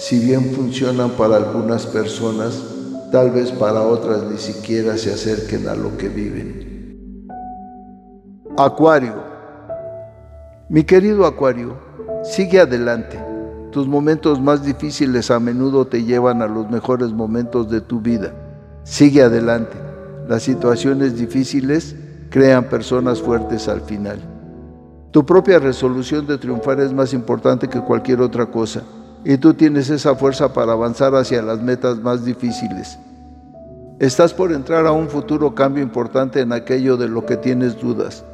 si bien funcionan para algunas personas, tal vez para otras ni siquiera se acerquen a lo que viven. Acuario mi querido Acuario, sigue adelante. Tus momentos más difíciles a menudo te llevan a los mejores momentos de tu vida. Sigue adelante. Las situaciones difíciles crean personas fuertes al final. Tu propia resolución de triunfar es más importante que cualquier otra cosa, y tú tienes esa fuerza para avanzar hacia las metas más difíciles. Estás por entrar a un futuro cambio importante en aquello de lo que tienes dudas.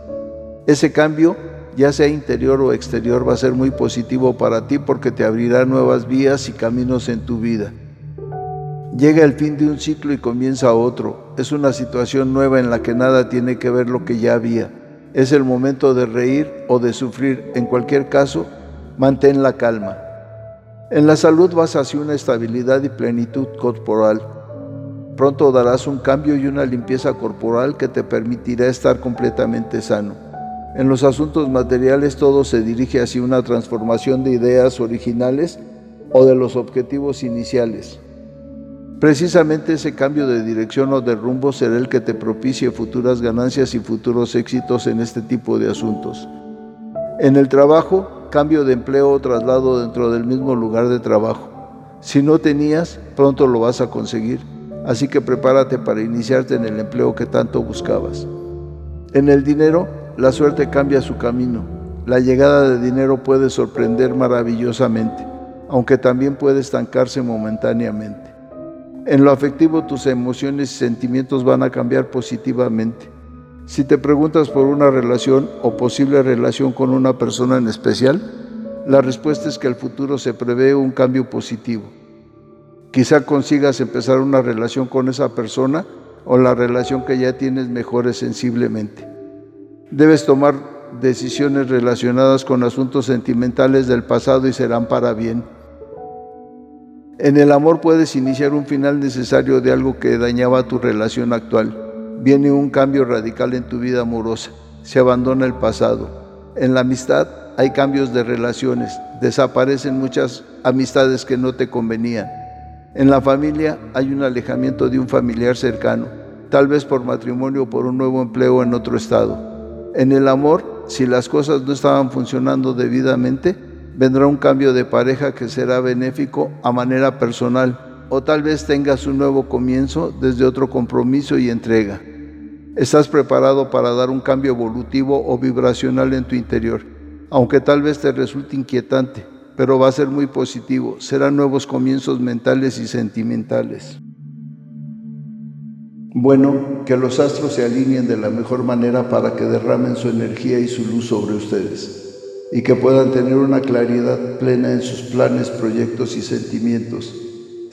Ese cambio ya sea interior o exterior, va a ser muy positivo para ti porque te abrirá nuevas vías y caminos en tu vida. Llega el fin de un ciclo y comienza otro. Es una situación nueva en la que nada tiene que ver lo que ya había. Es el momento de reír o de sufrir. En cualquier caso, mantén la calma. En la salud vas hacia una estabilidad y plenitud corporal. Pronto darás un cambio y una limpieza corporal que te permitirá estar completamente sano. En los asuntos materiales todo se dirige hacia una transformación de ideas originales o de los objetivos iniciales. Precisamente ese cambio de dirección o de rumbo será el que te propicie futuras ganancias y futuros éxitos en este tipo de asuntos. En el trabajo, cambio de empleo o traslado dentro del mismo lugar de trabajo. Si no tenías, pronto lo vas a conseguir, así que prepárate para iniciarte en el empleo que tanto buscabas. En el dinero, la suerte cambia su camino. La llegada de dinero puede sorprender maravillosamente, aunque también puede estancarse momentáneamente. En lo afectivo tus emociones y sentimientos van a cambiar positivamente. Si te preguntas por una relación o posible relación con una persona en especial, la respuesta es que el futuro se prevé un cambio positivo. Quizá consigas empezar una relación con esa persona o la relación que ya tienes mejore sensiblemente. Debes tomar decisiones relacionadas con asuntos sentimentales del pasado y serán para bien. En el amor puedes iniciar un final necesario de algo que dañaba tu relación actual. Viene un cambio radical en tu vida amorosa. Se abandona el pasado. En la amistad hay cambios de relaciones. Desaparecen muchas amistades que no te convenían. En la familia hay un alejamiento de un familiar cercano, tal vez por matrimonio o por un nuevo empleo en otro estado. En el amor, si las cosas no estaban funcionando debidamente, vendrá un cambio de pareja que será benéfico a manera personal o tal vez tengas un nuevo comienzo desde otro compromiso y entrega. Estás preparado para dar un cambio evolutivo o vibracional en tu interior, aunque tal vez te resulte inquietante, pero va a ser muy positivo. Serán nuevos comienzos mentales y sentimentales. Bueno, que los astros se alineen de la mejor manera para que derramen su energía y su luz sobre ustedes y que puedan tener una claridad plena en sus planes, proyectos y sentimientos.